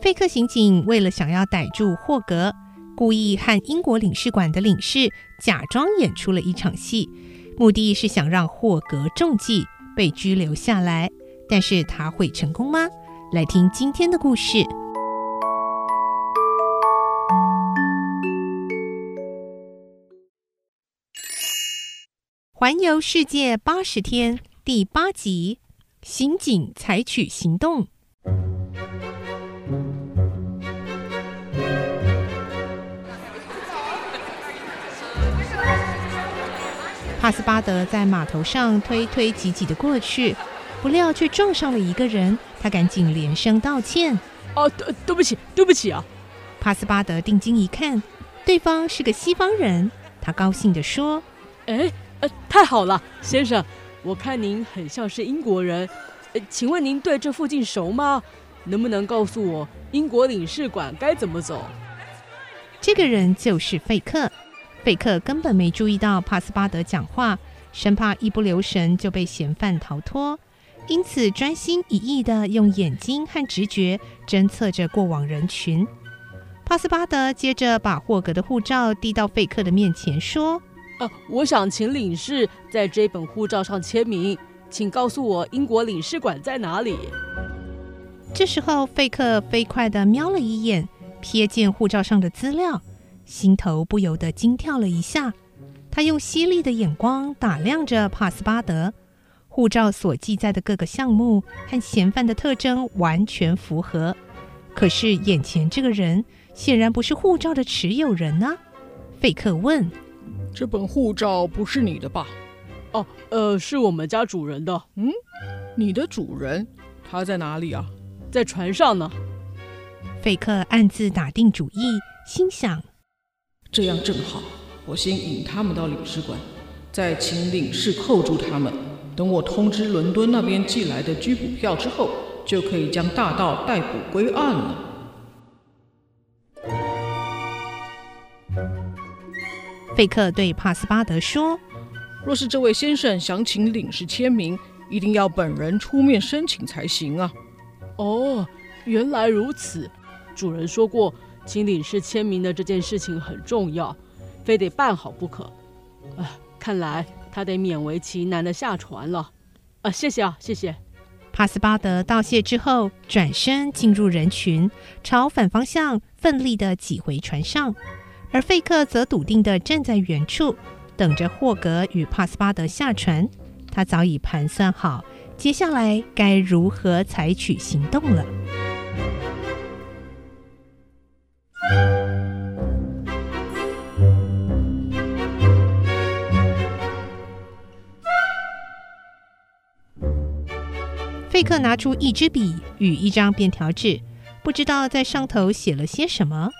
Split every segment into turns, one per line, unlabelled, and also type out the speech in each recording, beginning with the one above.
费克刑警为了想要逮住霍格，故意和英国领事馆的领事假装演出了一场戏，目的是想让霍格中计，被拘留下来。但是他会成功吗？来听今天的故事。环游世界八十天第八集，刑警采取行动。帕斯巴德在码头上推推挤挤的过去，不料却撞上了一个人。他赶紧连声道歉：“
哦，对，对不起，对不起啊！”
帕斯巴德定睛一看，对方是个西方人。他高兴地说：“
哎。”呃，太好了，先生，我看您很像是英国人，呃，请问您对这附近熟吗？能不能告诉我英国领事馆该怎么走？
这个人就是费克，费克根本没注意到帕斯巴德讲话，生怕一不留神就被嫌犯逃脱，因此专心一意地用眼睛和直觉侦测着过往人群。帕斯巴德接着把霍格的护照递到费克的面前，说。
呃，我想请领事在这本护照上签名，请告诉我英国领事馆在哪里。
这时候，费克飞快地瞄了一眼，瞥见护照上的资料，心头不由得惊跳了一下。他用犀利的眼光打量着帕斯巴德，护照所记载的各个项目和嫌犯的特征完全符合，可是眼前这个人显然不是护照的持有人啊。费克问。
这本护照不是你的吧？
哦，呃，是我们家主人的。
嗯，你的主人他在哪里啊？
在船上呢。
费克暗自打定主意，心想：
这样正好，我先引他们到领事馆，再请领事扣住他们。等我通知伦敦那边寄来的拘捕票之后，就可以将大盗逮捕归案了。
费克对帕斯巴德说：“
若是这位先生想请领事签名，一定要本人出面申请才行啊。”“
哦，原来如此。主人说过，请领事签名的这件事情很重要，非得办好不可。啊，看来他得勉为其难地下船了。啊，谢谢啊，谢谢。”
帕斯巴德道谢之后，转身进入人群，朝反方向奋力地挤回船上。而费克则笃定地站在原处，等着霍格与帕斯巴德下船。他早已盘算好接下来该如何采取行动了。克拿出一支笔与一张便条纸，不知道在上头写了些什么。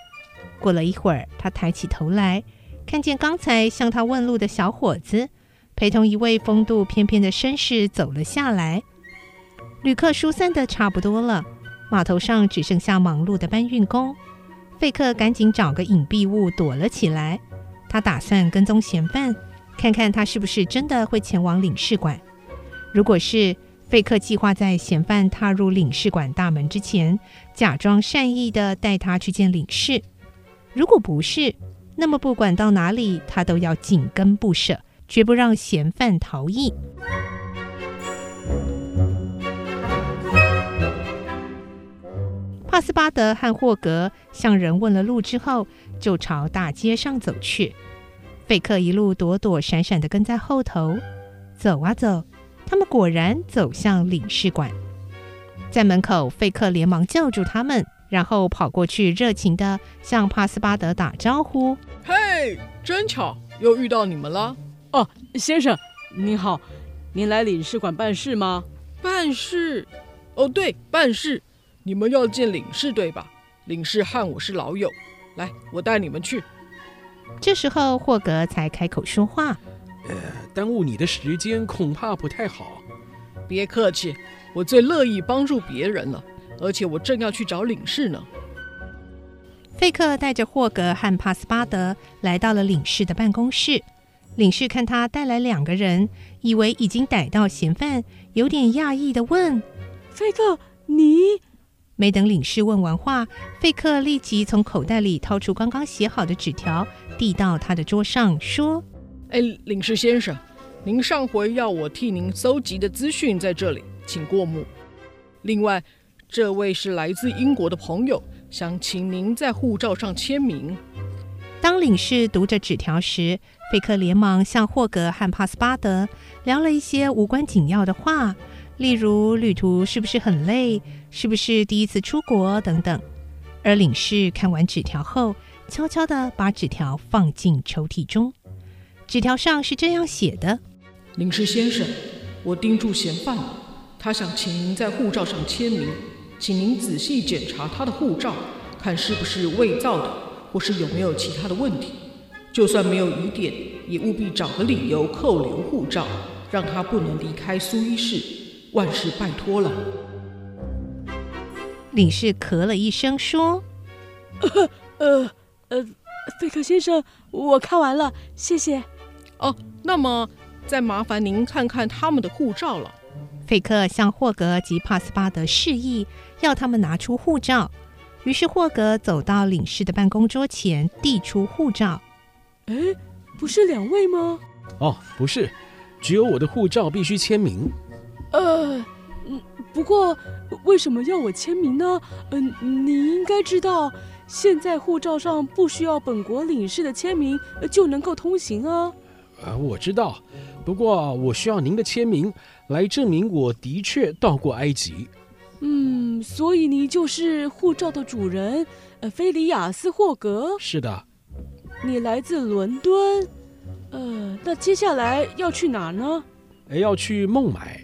过了一会儿，他抬起头来，看见刚才向他问路的小伙子，陪同一位风度翩翩的绅士走了下来。旅客疏散得差不多了，码头上只剩下忙碌的搬运工。费克赶紧找个隐蔽物躲了起来。他打算跟踪嫌犯，看看他是不是真的会前往领事馆。如果是，费克计划在嫌犯踏入领事馆大门之前，假装善意的带他去见领事。如果不是，那么不管到哪里，他都要紧跟不舍，绝不让嫌犯逃逸。帕斯巴德和霍格向人问了路之后，就朝大街上走去。费克一路躲躲闪闪的跟在后头，走啊走，他们果然走向领事馆。在门口，费克连忙叫住他们，然后跑过去，热情地向帕斯巴德打招呼：“
嘿，真巧，又遇到你们了。
哦，先生，您好，您来领事馆办事吗？
办事？哦，对，办事。”你们要见领事对吧？领事和我是老友，来，我带你们去。
这时候霍格才开口说话：“
呃，耽误你的时间恐怕不太好。”
别客气，我最乐意帮助别人了，而且我正要去找领事呢。
费克带着霍格和帕斯巴德来到了领事的办公室。领事看他带来两个人，以为已经逮到嫌犯，有点讶异地问：“
费克，你？”
没等领事问完话，费克立即从口袋里掏出刚刚写好的纸条，递到他的桌上，说：“
哎，领事先生，您上回要我替您搜集的资讯在这里，请过目。另外，这位是来自英国的朋友，想请您在护照上签名。”
当领事读着纸条时，费克连忙向霍格和帕斯巴德聊了一些无关紧要的话。例如旅途是不是很累？是不是第一次出国等等。而领事看完纸条后，悄悄地把纸条放进抽屉中。纸条上是这样写的：“
领事先生，我盯住嫌犯，他想请您在护照上签名，请您仔细检查他的护照，看是不是伪造的，或是有没有其他的问题。就算没有疑点，也务必找个理由扣留护照，让他不能离开苏伊士。”万事拜托了。
领事咳了一声说：“
呃呃呃，费克先生，我看完了，谢谢。
哦，那么再麻烦您看看他们的护照了。”
费克向霍格及帕斯巴德示意，要他们拿出护照。于是霍格走到领事的办公桌前，递出护照。
哎，不是两位吗？
哦，不是，只有我的护照必须签名。
呃，不过为什么要我签名呢？嗯、呃，你应该知道，现在护照上不需要本国领事的签名就能够通行啊。
啊，我知道，不过我需要您的签名来证明我的确到过埃及。
嗯，所以你就是护照的主人，呃，菲里亚斯·霍格。
是的。
你来自伦敦，呃，那接下来要去哪呢？
要去孟买。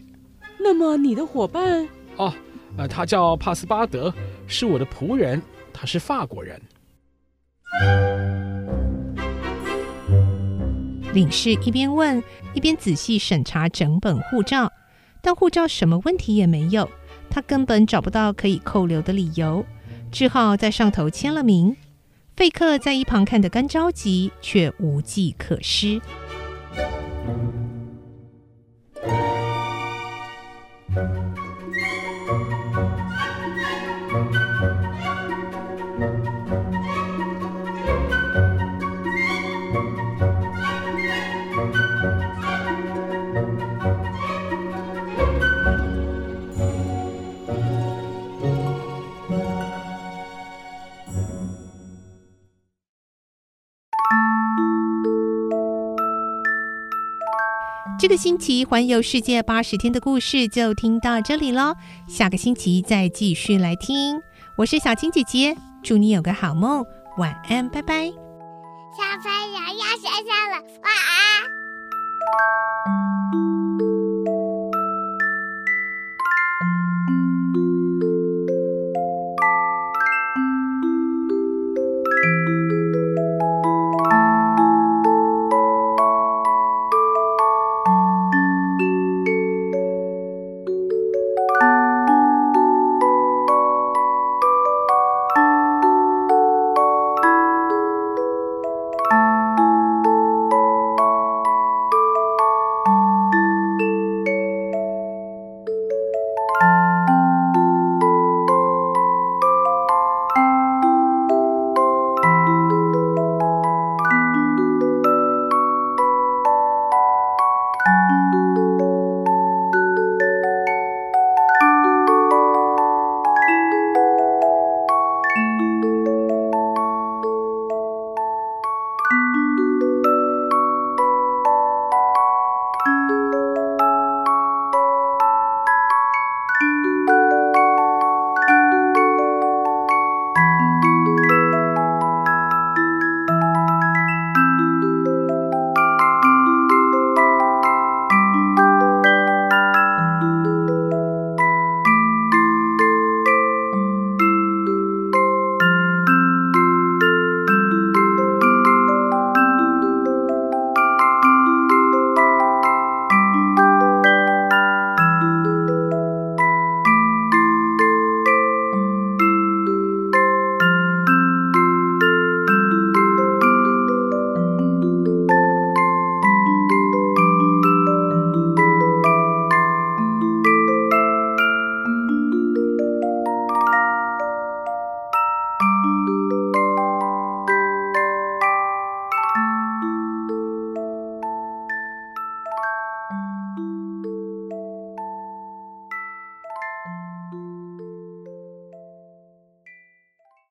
那么你的伙伴？
哦，呃，他叫帕斯巴德，是我的仆人，他是法国人。
领事一边问，一边仔细审查整本护照，但护照什么问题也没有，他根本找不到可以扣留的理由，只好在上头签了名。费克在一旁看得干着急，却无计可施。这个星期环游世界八十天的故事就听到这里喽，下个星期再继续来听。我是小青姐姐，祝你有个好梦，晚安，拜拜。
小朋友要睡觉了，晚安。